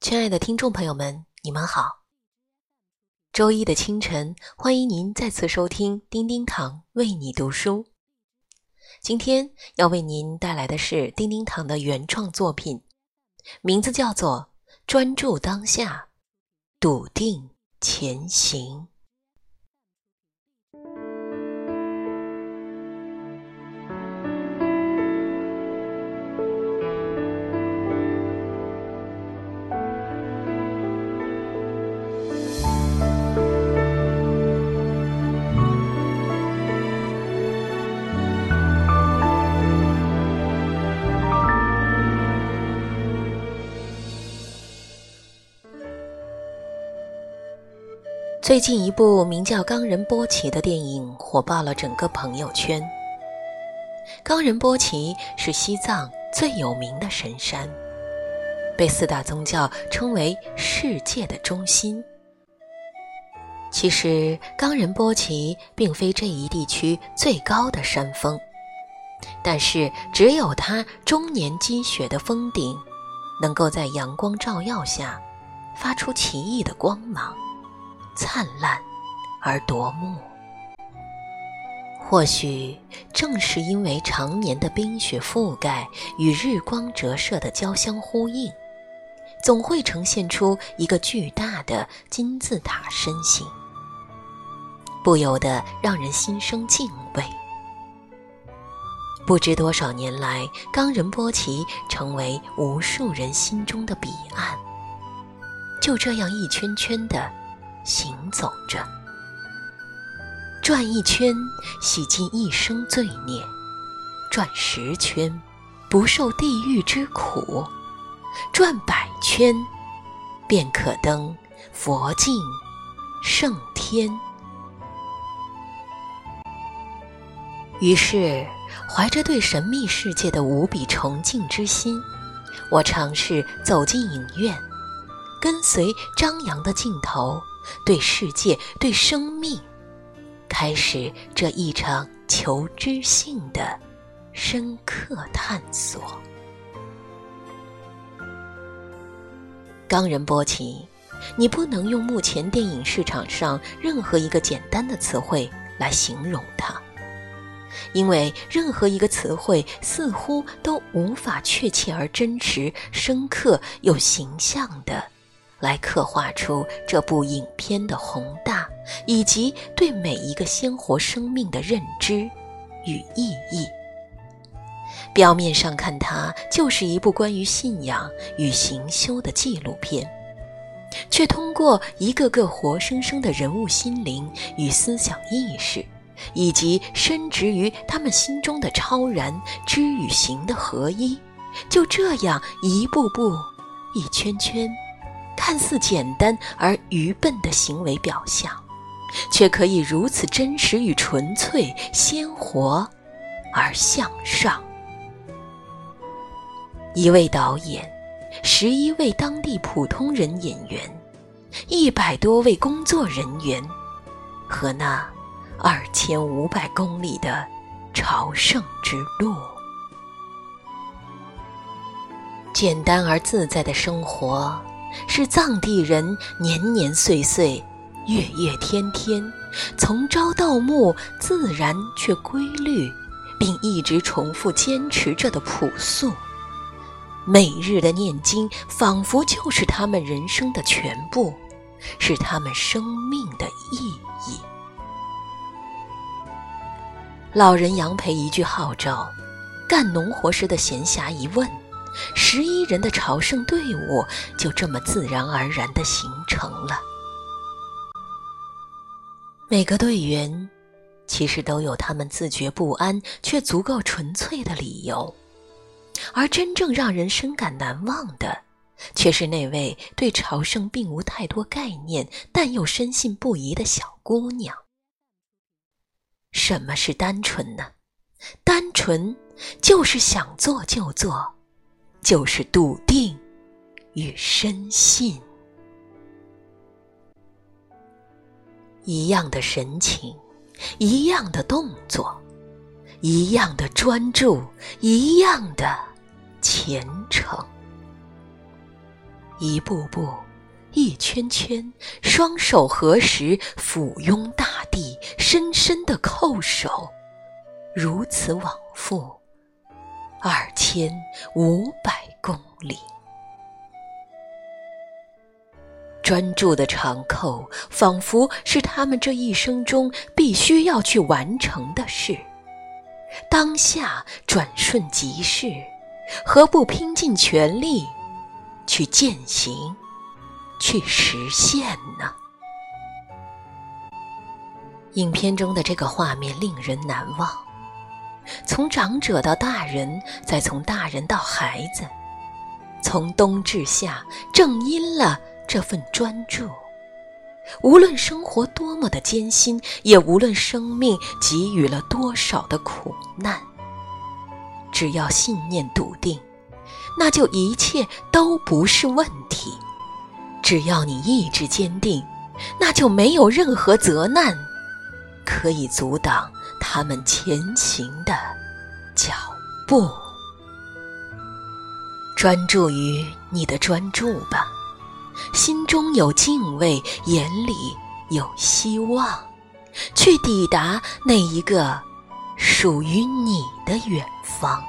亲爱的听众朋友们，你们好。周一的清晨，欢迎您再次收听丁丁堂为你读书。今天要为您带来的是丁丁堂的原创作品，名字叫做《专注当下，笃定前行》。最近一部名叫《冈仁波齐》的电影火爆了整个朋友圈。冈仁波齐是西藏最有名的神山，被四大宗教称为世界的中心。其实，冈仁波齐并非这一地区最高的山峰，但是只有它终年积雪的峰顶，能够在阳光照耀下发出奇异的光芒。灿烂而夺目。或许正是因为常年的冰雪覆盖与日光折射的交相呼应，总会呈现出一个巨大的金字塔身形，不由得让人心生敬畏。不知多少年来，冈仁波齐成为无数人心中的彼岸。就这样一圈圈的。行走着，转一圈，洗尽一生罪孽；转十圈，不受地狱之苦；转百圈，便可登佛境圣天。于是，怀着对神秘世界的无比崇敬之心，我尝试走进影院，跟随张扬的镜头。对世界，对生命，开始这一场求知性的深刻探索。冈仁波齐，你不能用目前电影市场上任何一个简单的词汇来形容它，因为任何一个词汇似乎都无法确切而真实、深刻又形象的。来刻画出这部影片的宏大，以及对每一个鲜活生命的认知与意义。表面上看，它就是一部关于信仰与行修的纪录片，却通过一个个活生生的人物心灵与思想意识，以及深植于他们心中的超然知与行的合一，就这样一步步、一圈圈。看似简单而愚笨的行为表象，却可以如此真实与纯粹、鲜活而向上。一位导演，十一位当地普通人演员，一百多位工作人员，和那二千五百公里的朝圣之路，简单而自在的生活。是藏地人年年岁岁、月月天天，从朝到暮自然却规律，并一直重复坚持着的朴素。每日的念经，仿佛就是他们人生的全部，是他们生命的意义。老人杨培一句号召，干农活时的闲暇一问。十一人的朝圣队伍就这么自然而然地形成了。每个队员其实都有他们自觉不安却足够纯粹的理由，而真正让人深感难忘的，却是那位对朝圣并无太多概念但又深信不疑的小姑娘。什么是单纯呢？单纯就是想做就做。就是笃定与深信，一样的神情，一样的动作，一样的专注，一样的虔诚，一步步，一圈圈，双手合十，俯拥大地，深深的叩首，如此往复，二千五百公里。专注的长扣，仿佛是他们这一生中必须要去完成的事。当下转瞬即逝，何不拼尽全力去践行、去实现呢？影片中的这个画面令人难忘，从长者到大人，再从大人到孩子，从冬至夏，正因了这份专注。无论生活多么的艰辛，也无论生命给予了多少的苦难，只要信念笃定，那就一切都不是问题。只要你意志坚定，那就没有任何责难可以阻挡他们前行的脚步。专注于你的专注吧。心中有敬畏，眼里有希望，去抵达那一个属于你的远方。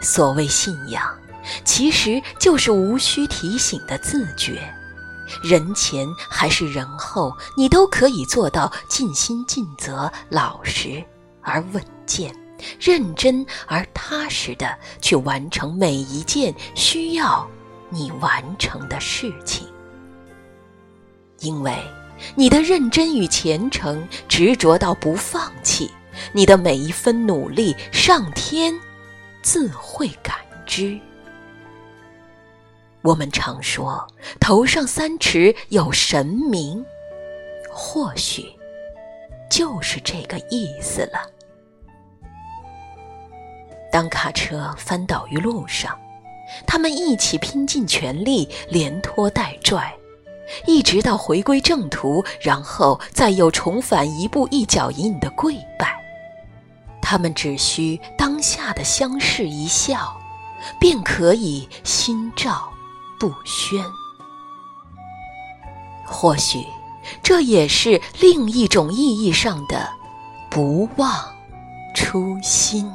所谓信仰，其实就是无需提醒的自觉。人前还是人后，你都可以做到尽心尽责、老实而稳健、认真而踏实的去完成每一件需要。你完成的事情，因为你的认真与虔诚，执着到不放弃，你的每一分努力，上天自会感知。我们常说头上三尺有神明，或许就是这个意思了。当卡车翻倒于路上。他们一起拼尽全力，连拖带拽，一直到回归正途，然后再又重返一步一脚印的跪拜。他们只需当下的相视一笑，便可以心照不宣。或许，这也是另一种意义上的不忘初心。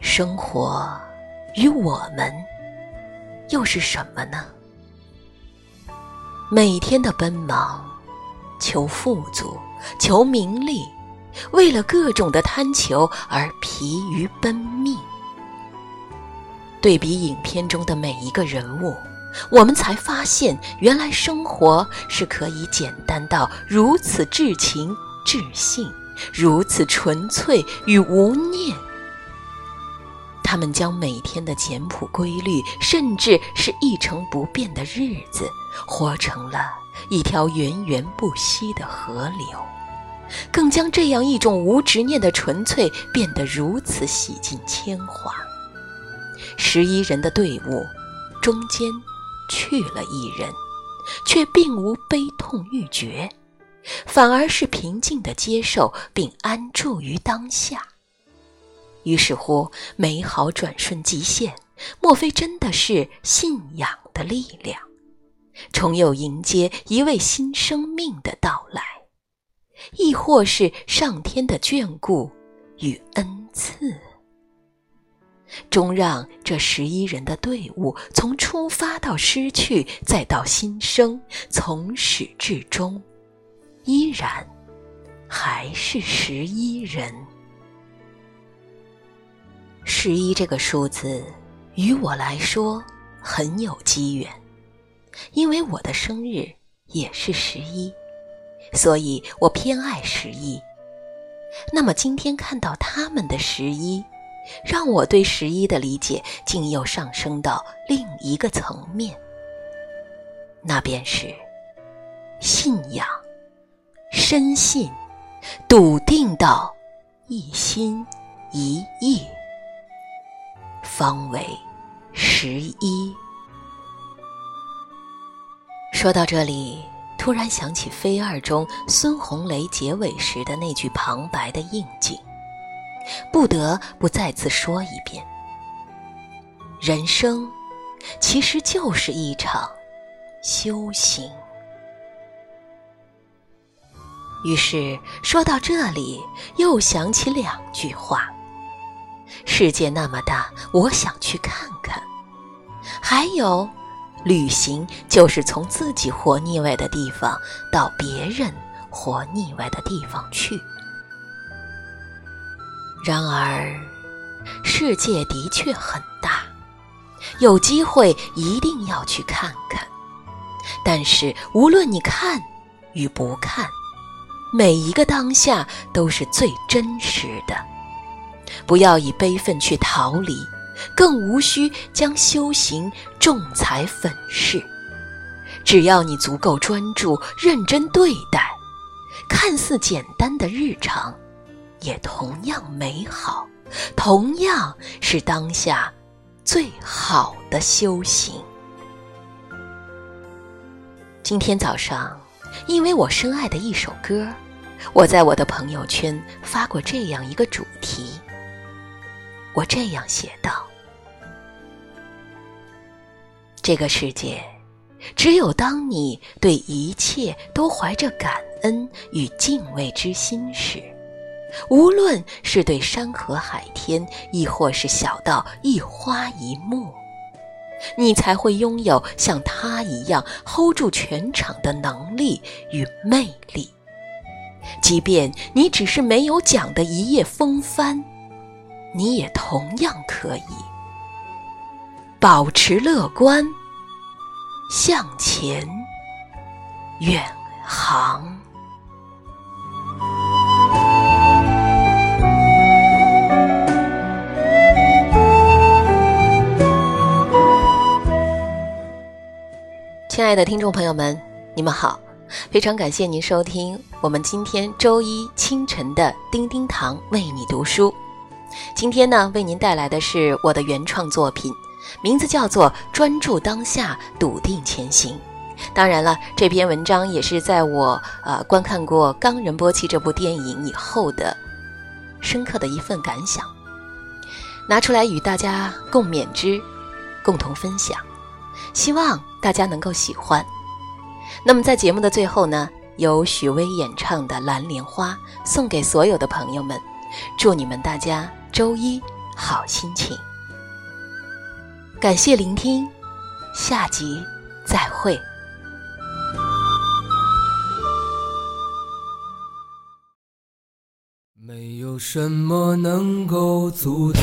生活与我们又是什么呢？每天的奔忙，求富足，求名利，为了各种的贪求而疲于奔命。对比影片中的每一个人物，我们才发现，原来生活是可以简单到如此至情至性，如此纯粹与无念。他们将每天的简朴规律，甚至是一成不变的日子，活成了一条源源不息的河流，更将这样一种无执念的纯粹变得如此洗尽铅华。十一人的队伍中间去了一人，却并无悲痛欲绝，反而是平静地接受并安住于当下。于是乎，美好转瞬即现，莫非真的是信仰的力量，重又迎接一位新生命的到来，亦或是上天的眷顾与恩赐，终让这十一人的队伍从出发到失去，再到新生，从始至终，依然还是十一人。十一这个数字，于我来说很有机缘，因为我的生日也是十一，所以我偏爱十一。那么今天看到他们的十一，让我对十一的理解竟又上升到另一个层面，那便是信仰、深信、笃定到一心一意。方为十一。说到这里，突然想起《飞二》中孙红雷结尾时的那句旁白的应景：“不得不再次说一遍：人生其实就是一场修行。于是说到这里，又想起两句话：“世界那么大，我想去看看。”还有，旅行就是从自己活腻歪的地方到别人活腻歪的地方去。然而，世界的确很大，有机会一定要去看看。但是，无论你看与不看。每一个当下都是最真实的，不要以悲愤去逃离，更无需将修行重彩粉饰。只要你足够专注、认真对待，看似简单的日常，也同样美好，同样是当下最好的修行。今天早上，因为我深爱的一首歌。我在我的朋友圈发过这样一个主题，我这样写道：这个世界，只有当你对一切都怀着感恩与敬畏之心时，无论是对山河海天，亦或是小到一花一木，你才会拥有像他一样 hold 住全场的能力与魅力。即便你只是没有讲的一夜风帆，你也同样可以保持乐观，向前远航。亲爱的听众朋友们，你们好。非常感谢您收听我们今天周一清晨的叮叮堂为你读书。今天呢，为您带来的是我的原创作品，名字叫做《专注当下，笃定前行》。当然了，这篇文章也是在我呃观看过《冈仁波齐》这部电影以后的深刻的一份感想，拿出来与大家共勉之，共同分享，希望大家能够喜欢。那么在节目的最后呢，由许巍演唱的《蓝莲花》送给所有的朋友们，祝你们大家周一好心情。感谢聆听，下集再会。没有什么能够阻挡